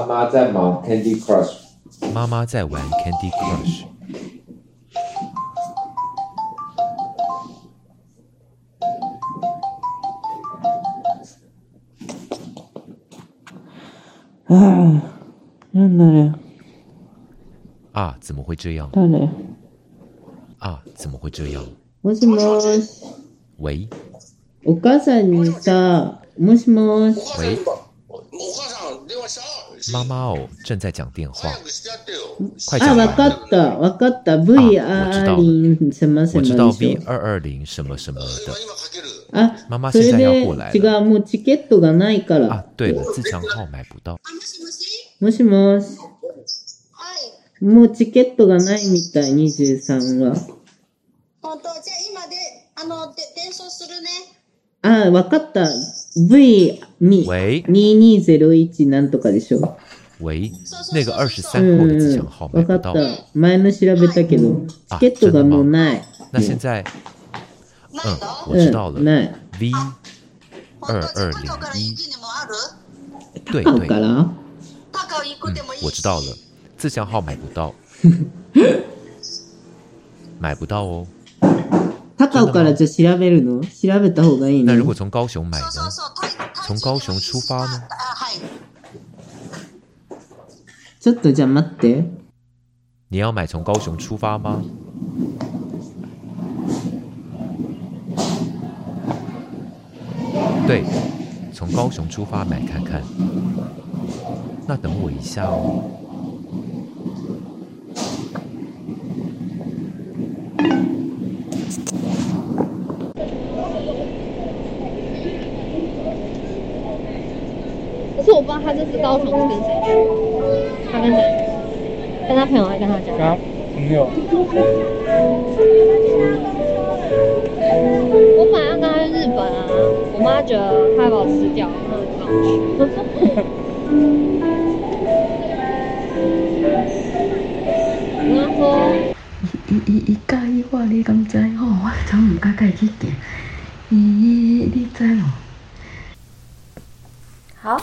妈妈在忙 Candy Crush。妈妈在玩 Candy Crush。啊，真的嘞！啊，怎么会这样？谁？啊，怎么会这样？もしもし。喂。お母さんにさ、もしもし。喂。 妈妈哦，正在讲电话。快讲。啊，わかった，わかった。V 二零什么什么。我知道 V 二二零什么什么的。啊，妈妈现在要过来了。违う、もうチケットがないから。啊，对了，自强号买不到。もしもし？もうチケットがないみたい、23は。本当？じゃあ今で、あの、で、伝送するね。あ、わかった。V2、2201なんとかでしょ。喂，那个二十三号的自强号买不到。わかった。前の调べたけど、チケットがもうない。那现在，嗯，我知道了。ない。 V 二二零一。对对。嗯，我知道了。自强号买不到，买不到哦。 高尾からじゃ调べるの？调べた方がいい那如果从高雄买呢？从高雄出发呢？ちょっとじゃ待って。你要买从高雄出发吗？对，从高雄出发买看看。那等我一下哦。 他这次高雄是跟谁去，他跟谁？跟他朋友还是跟他家？他朋友。我本来要跟他去日本啊，我妈觉得他要把我吃掉，然后就让我去。伊伊伊介意我，你敢知？吼，我怎唔 敢介去见？伊 你知无？好。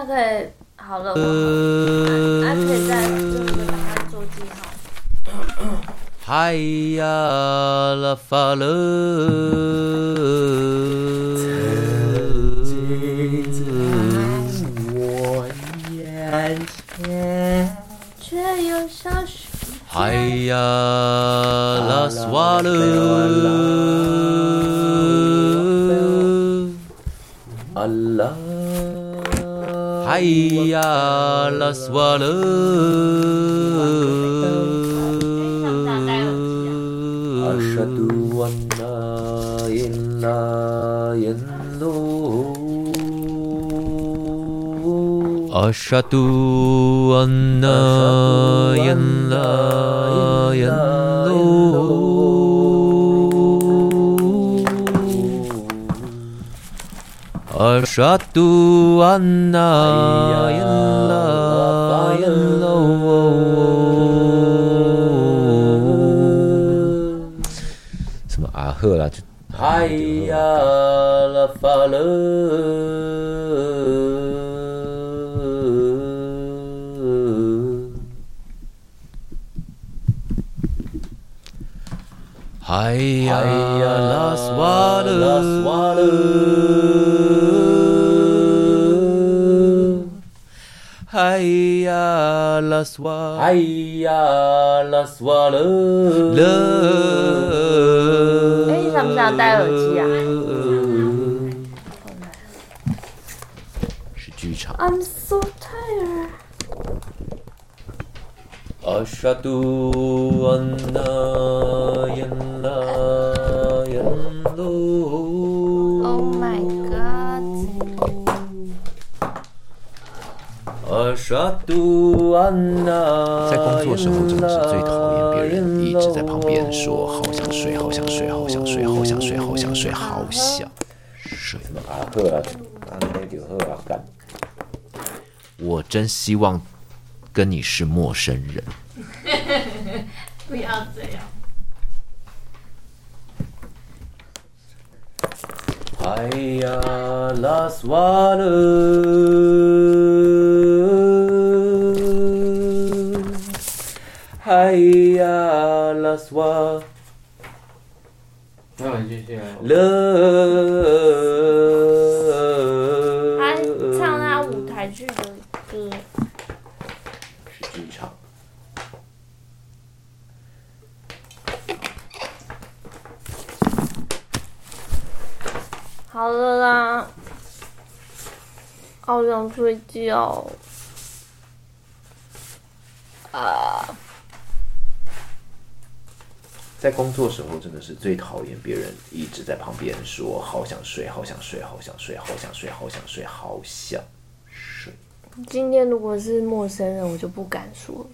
那可以好了，我还可以再就是把它做记号。嗨呀啦发了，曾经在我眼前，却又消失。嗨呀啦耍了，阿拉。嗨呀，什么阿赫啦，就哎呀，拉法勒，哎呀，拉斯瓦，拉斯瓦勒。拉斯瓦勒。嗨呀拉斯瓦，嗨呀拉斯瓦勒。哎，你想不想戴耳机啊？是剧场。I'm so tired. Asyhadu anna ilaha illallah. 在工作时候真的是最讨厌别人一直在旁边说好想睡，好想睡，好想睡，好想睡，好想睡，好想睡。阿赫啊，安内就好啊，我真希望跟你是陌生人。不要这样。嗨 Hayya la swala Hayya la swala 那你继续啊。他唱他舞台剧的歌，是剧场。好了啦，好想睡觉。啊，在工作时候真的是最讨厌别人一直在旁边说好想睡，好想睡，好想睡，好想睡，好想睡，好想睡。今天如果是陌生人，我就不敢说。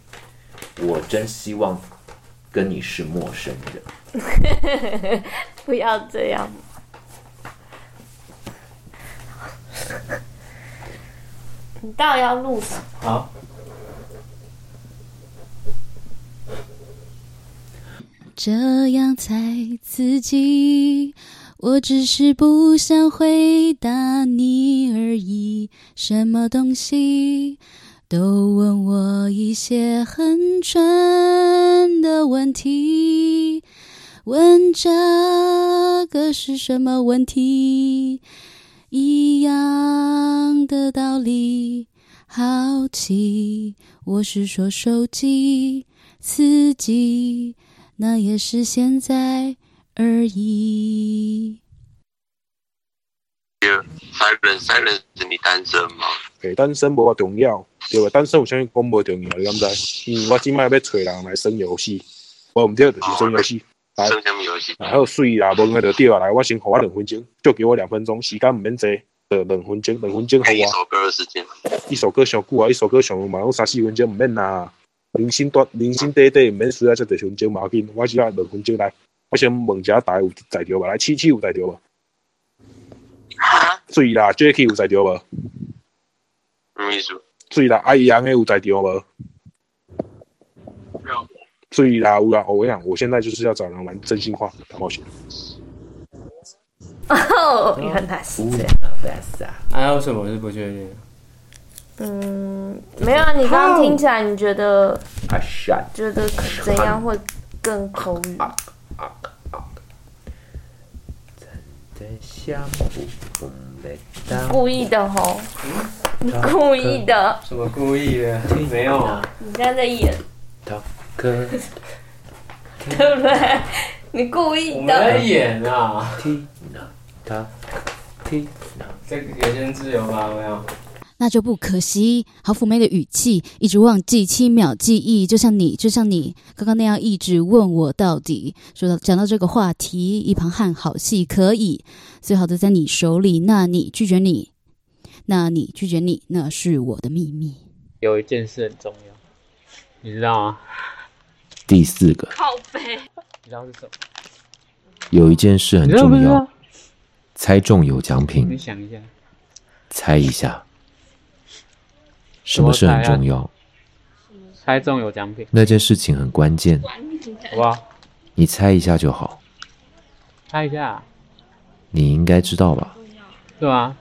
我真希望跟你是陌生人。不要这样。你到底要录什么？好。这样才刺激，我只是不想回答你而已。什么东西都问我一些很蠢的问题，问这个是什么问题？一样的道理，好奇，我是说手机刺激。那也是现在而已。Silence，Silence，你单身吗？诶，单身无重要，对吧？单身有啥物讲无重要？你敢知？嗯我今摆要找人来耍游戏，我毋对，就是耍游戏。耍什么游戏？还有水啦，无问就对啊。来，我先互我两分钟，就给我两分钟，时间毋免济，呃，两分钟，两分钟好啊。一首歌的时间？一首歌上久啊，一首歌上嘛，拢三四分钟毋免啦。零星短，零星短短，毋免需要遮侪分钟嘛，要紧，我只要两分钟来。我先问一下大家有在条无？来，七七有在条无？水啦，Jacky 有在条无？什么意思？醉啦，阿姨阿妹有在条无？有。水啦，有啦，我跟你讲，我现在就是要找人玩真心话大冒险。哦，原来是这样。还有什么是不确定？嗯，没有啊。你刚刚听起来，你觉得觉得怎样会更口语？故意的吼，你故意的。什么故意的？没有啊。你现在在演。对不对？你故意的。我在演啊。这个有些自由吗？没有。那就不可惜，好妩媚的语气，一直忘记七秒记忆，就像你，就像你刚刚那样一直问我到底。说到讲到这个话题，一旁喊好戏可以，最好的在你手里。那你拒绝你，那你拒绝你，那是我的秘密。有一件事很重要，你知道吗？第四个。靠背。你知道是什么？有一件事很重要，猜中有奖品。你想一下。猜一下。什么事很重要？猜中有奖品。那件事情很关键，好不好？你猜一下就好。猜一下。你应该知道吧？对啊，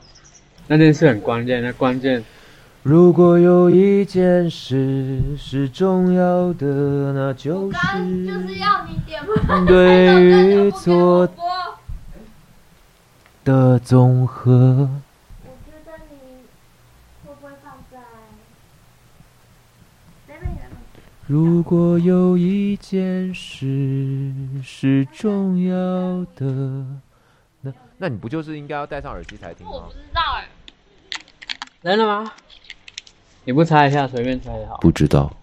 那件事很关键，那关键。如果有一件事是重要的，那就是对 与错的综合。如果有一件事是重要的，那那你不就是应该要戴上耳机才听吗？我不知道哎。来了吗？你不猜一下，随便猜也好。不知道。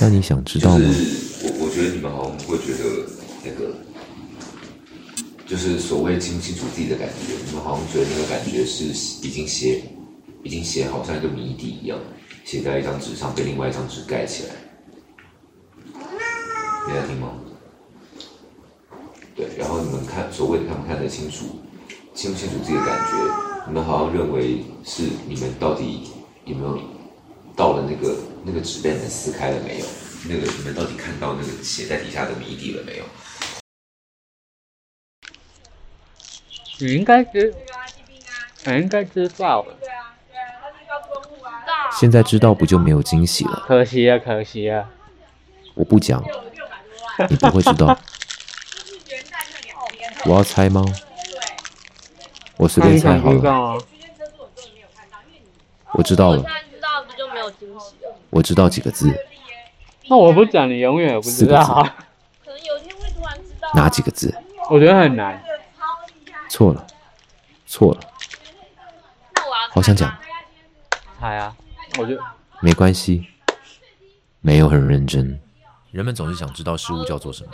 那你想知道吗？就是我我觉得你们好像会觉得那个，就是所谓清不清楚自己的感觉，你们好像觉得那个感觉是已经写，已经写好像一个谜底一样。写在一张纸上，被另外一张纸盖起来。你在听吗？对，然后你们看，所谓的看不看得清楚，清不清楚自己的感觉，你们好像认为是你们到底有没有到了那个那个纸被你们撕开了没有？那个你们到底看到那个写在底下的谜底了没有？你应该知，你应该知道。现在知道不就没有惊喜了？可惜啊，可惜啊！我不讲，你不会知道。我要猜吗？我随便猜好了。我知道了。我知道几个字。那我不讲，你永远也不知道。可能有一天会突然知道。哪几个字？我觉得很难。错了，错了。好想讲。猜啊！我就没关系，没有很认真。人们总是想知道事物叫做什么。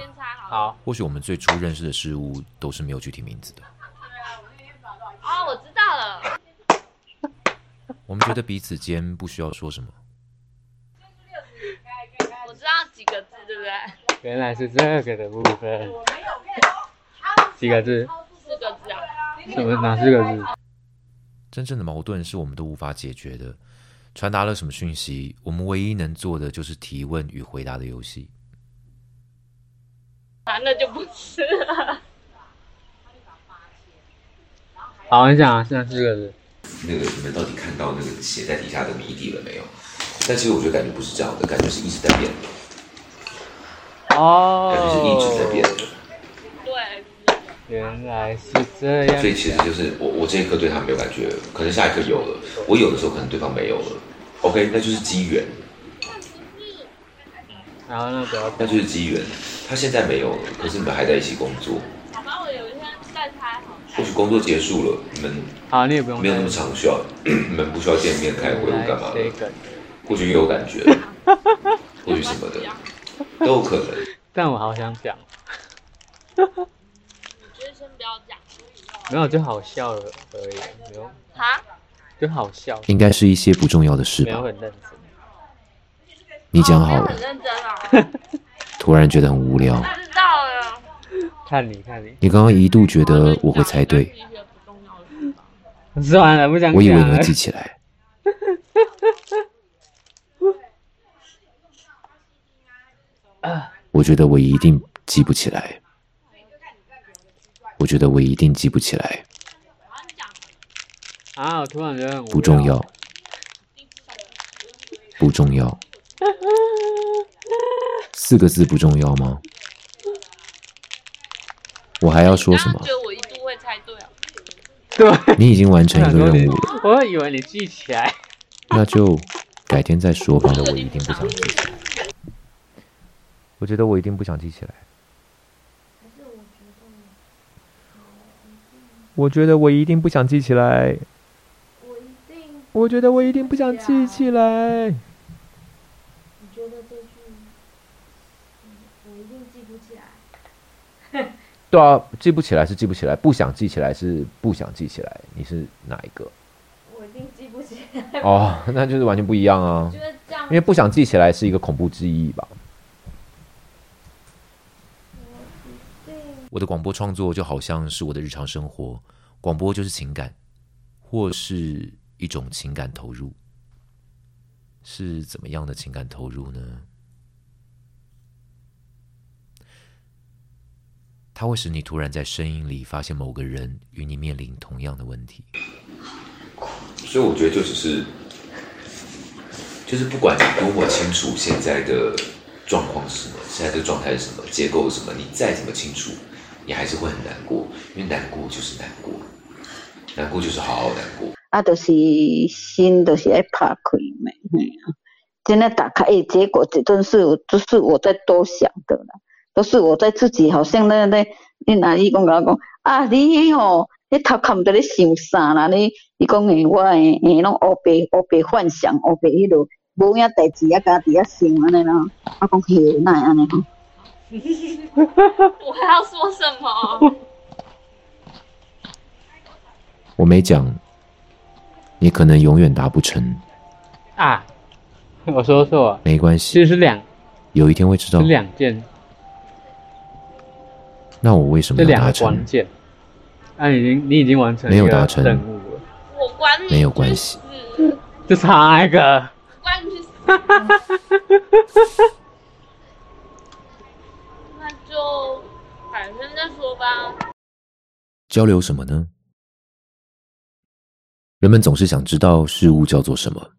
好，或许我们最初认识的事物都是没有具体名字的。哦，我知道了。我们觉得彼此间不需要说什么。我知道几个字，对不对？原来是这个的部分。几个字？四个字啊。什么？哪四个字？真正的矛盾是我们都无法解决的。传达了什么讯息？我们唯一能做的就是提问与回答的游戏。啊，那就不吃了。好，你讲啊，现在四个字。那个，你们到底看到那个写在底下的谜底了没有？但其实我觉得感觉不是这样的，感觉是一直在变。哦。感觉是一直在变的。对。原来是这样。所以其实就是我，我这一刻对他没有感觉，可能下一刻有了。我有的时候可能对方没有了。OK，那就是机缘。然后那个，那就是机缘。他现在没有了，可是你们还在一起工作。好吧，我有一天再猜好。或许工作结束了，你们好，你也不用没有那么常需要，你们不需要见面开会或干嘛的。或许有感觉，或许什么的都有可能。但我好想讲。没有，就好笑了而已，没有。哈？就好笑，应该是一些不重要的事吧。没有很认真。你讲好了。很认真啊。突然觉得很无聊。知道了。看你看你。你刚刚一度觉得我会猜对。算了，不想。我以为你会记起来。我觉得我一定记不起来。我觉得我一定记不起来。啊！我突然觉得很不重要，不重要，四个字不重要吗？我还要说什么？我一度会猜对啊。对，你已经完成一个任务了。我以为你记起来。那就改天再说吧。我一定不想记起来。我觉得我一定不想记起来。我觉得我一定不想记起来。我觉得我一定不想记起来。你觉得这句，我一定记不起来。对啊，记不起来是记不起来，不想记起来是不想记起来。你是哪一个？我一定记不起来。哦，那就是完全不一样啊。因为不想记起来是一个恐怖记忆吧。我的广播创作就好像是我的日常生活，广播就是情感，或是。一种情感投入，是怎么样的情感投入呢？它会使你突然在声音里发现某个人与你面临同样的问题。所以我觉得就只是，就是不管你多么清楚现在的状况是什么，现在这个状态是什么，结构是什么，你再怎么清楚，你还是会很难过，因为难过就是难过，难过就是好好难过。啊，就是心，都是爱拍开的，嘿啊！真的打开，诶，结果这真是，都是我在多想的啦，都是我在自己，好像那那，你阿姨讲甲我讲，啊，你吼，你头壳毋知咧想啥啦？你，你讲诶，我诶，诶，拢乌白乌白幻想，乌白迄落，无影代志啊，家己啊想安尼啦。我讲嘿，哪会安尼吼？我还要说什么？我没讲。你可能永远达不成啊！我说错了，没关系，其实是两，有一天会知道，是两件。那我为什么要达成？关键，那、啊、已经你已经完成没有达成任务了，我管你，没有关系，就差一个，关你去死，那就改天再说吧。交流什么呢？人们总是想知道事物叫做什么。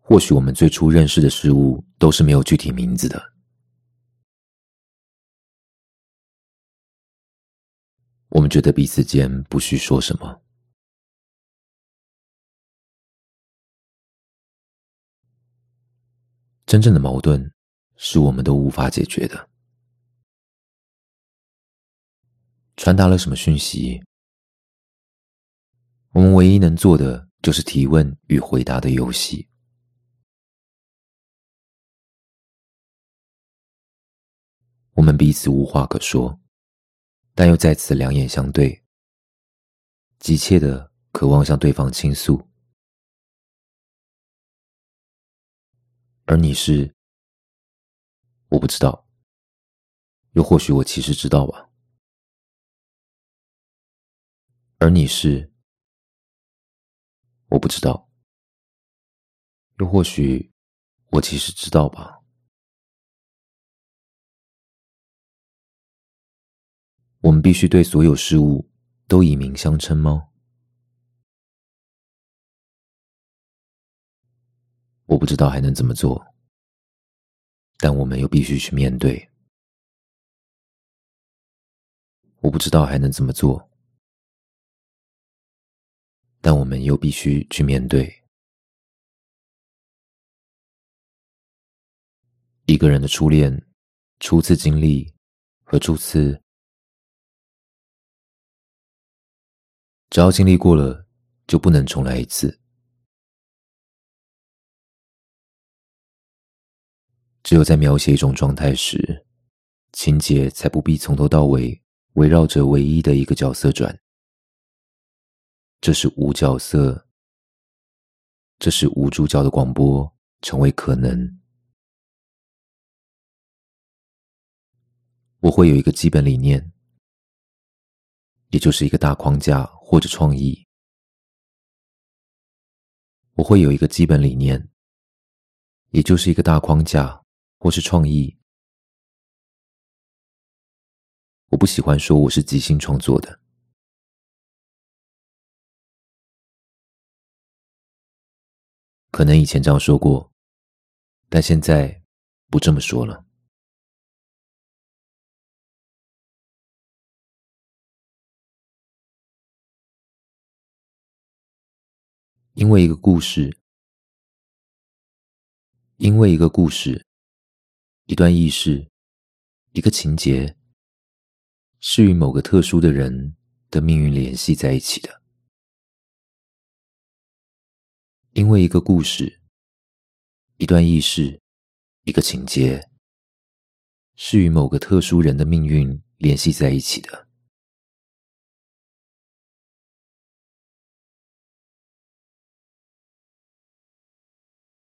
或许我们最初认识的事物都是没有具体名字的。我们觉得彼此间不需说什么。真正的矛盾是我们都无法解决的。传达了什么讯息？我们唯一能做的就是提问与回答的游戏。我们彼此无话可说，但又再次两眼相对，急切的渴望向对方倾诉。而你是，我不知道，又或许我其实知道吧。而你是，我不知道，又或许我其实知道吧。我们必须对所有事物都以名相称吗？我不知道还能怎么做，但我们又必须去面对。我不知道还能怎么做，但我们又必须去面对。一个人的初恋、初次经历和初次，只要经历过了，就不能重来一次。只有在描写一种状态时，情节才不必从头到尾围绕着唯一的一个角色转。这是无角色，这是无主角的广播成为可能。我会有一个基本理念，也就是一个大框架或者创意。我会有一个基本理念，也就是一个大框架。或是创意，我不喜欢说我是即兴创作的，可能以前这样说过，但现在不这么说了，因为一个故事，因为一个故事。一段意识，一个情节，是与某个特殊的人的命运联系在一起的。因为一个故事，一段意识，一个情节，是与某个特殊人的命运联系在一起的。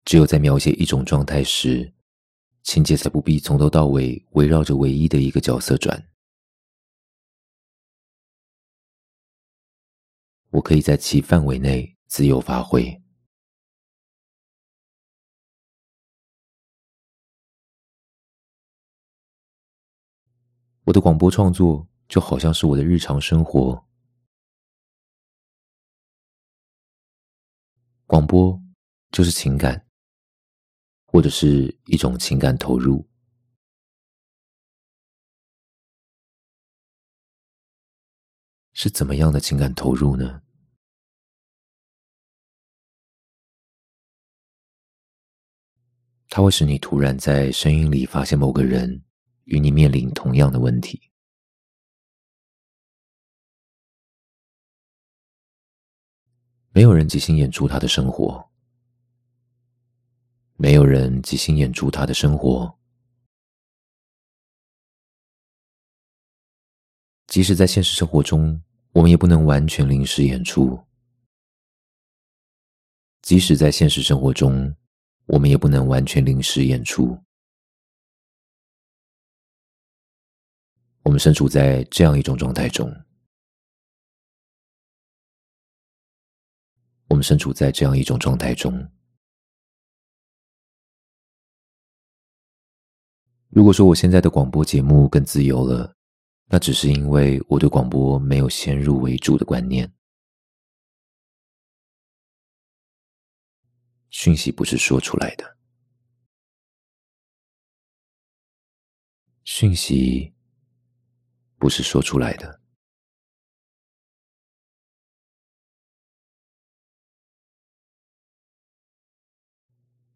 只有在描写一种状态时，情节才不必从头到尾围绕着唯一的一个角色转。我可以在其范围内自由发挥。我的广播创作就好像是我的日常生活。广播就是情感。或者是一种情感投入，是怎么样的情感投入呢？它会使你突然在声音里发现某个人与你面临同样的问题。没有人即兴演出他的生活。没有人即兴演出他的生活，即使在现实生活中，我们也不能完全临时演出。即使在现实生活中，我们也不能完全临时演出。我们身处在这样一种状态中，我们身处在这样一种状态中。如果说我现在的广播节目更自由了，那只是因为我对广播没有先入为主的观念。讯息不是说出来的，讯息不是说出来的。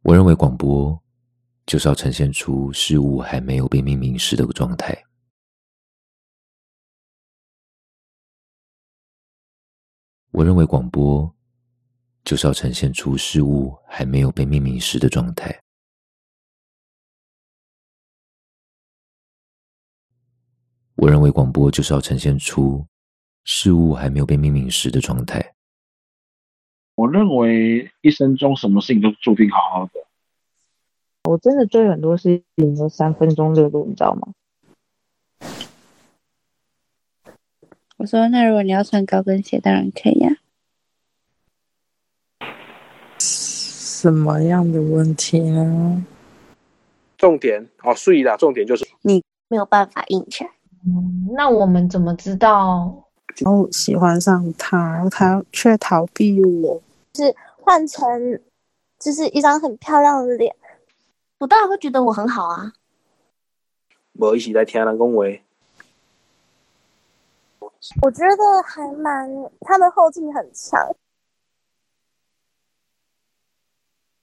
我认为广播就是要呈现出事物还没有被命名时的状态。我认为广播就是要呈现出事物还没有被命名时的状态。我认为广播就是要呈现出事物还没有被命名时的状态。我认为一生中什么事情都注定好好的。我真的追很多事情都三分钟热度，你知道吗？我说，那如果你要穿高跟鞋，当然可以呀、啊。什么样的问题呢？重点哦，所以啦，重点就是你没有办法硬起来。嗯，那我们怎么知道？我喜欢上他，他却逃避我。就是换成，就是一张很漂亮的脸，我当然会觉得我很好啊。我一起在听人恭维。我觉得还蛮，他们后劲很强。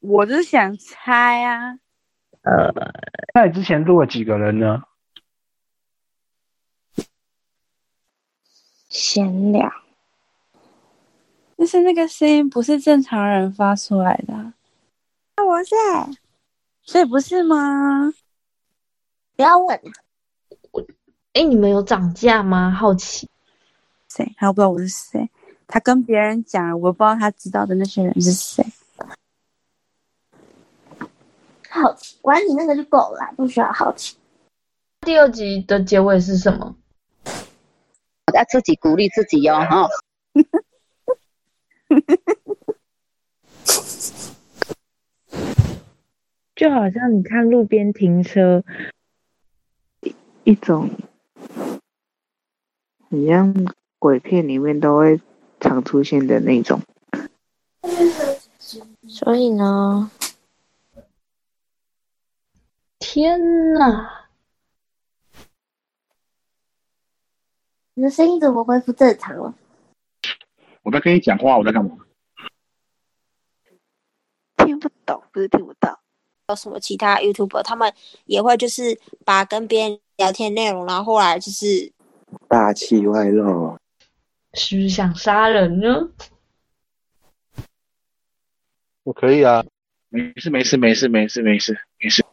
我就想猜啊。呃，那你之前录了几个人呢？闲聊。但是那个声音不是正常人发出来的。啊，我是，所以不是吗？不要问。我，哎，你们有涨价吗？好奇。谁？他不知道我是谁。他跟别人讲，我不知道他知道的那些人是谁。好奇，管你那个就够了，不需要好奇。第二集的结尾是什么？自己鼓励自己哟，哈。就好像你看路边停车，一种很像鬼片里面都会常出现的那种。所以呢？天哪！你的声音怎么恢复正常了？我在跟你讲话，我在干嘛？听不懂，不是听不到。有什么其他 YouTuber，他们也会就是把跟别人聊天内容，然后后来就是大气外露，是不是想杀人呢？我可以啊，没事没事没事没事没事没事。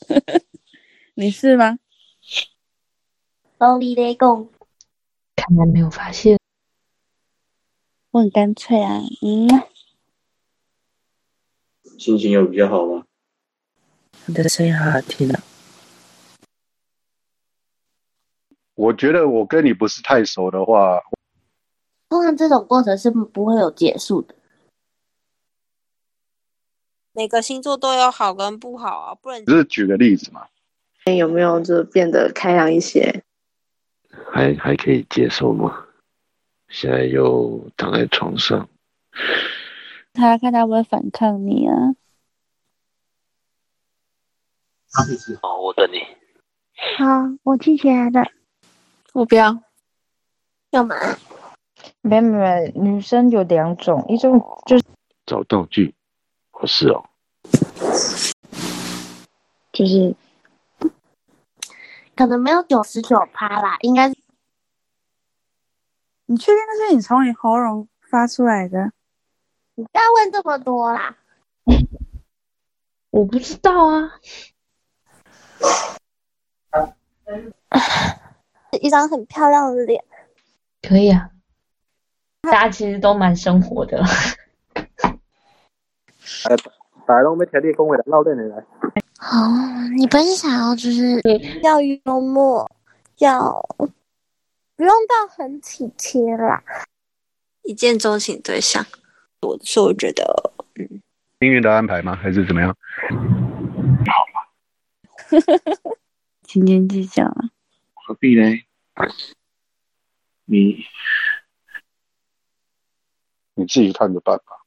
你是吗？老李雷公，看来没有发现。我很干脆啊，嗯。心情有比较好吗？你的声音好好听啊！我觉得我跟你不是太熟的话，通常这种过程是不会有结束的。每个星座都有好跟不好啊，不然只是举个例子嘛。有没有就变得开朗一些？还还可以接受吗？现在又躺在床上，他看他会不会反抗你啊？好，我等你。好，我记起来了。我不要。干嘛？没没，女生有两种，一种就是找道具。不是哦。就是，可能没有九十九趴啦，应该是。你确定那是你从你喉咙发出来的？你不要问这么多啦。我不知道啊。一张很漂亮的脸。可以啊。大家其实都蛮生活的。大家都没条件恭维的闹练的来。哦，你不是想要就是要幽默，要。不用到很体贴啦，一见钟情对象，我所以我觉得，嗯，命运的安排吗？还是怎么样？好吧，斤斤计较啊，何必呢？你你自己看着办吧。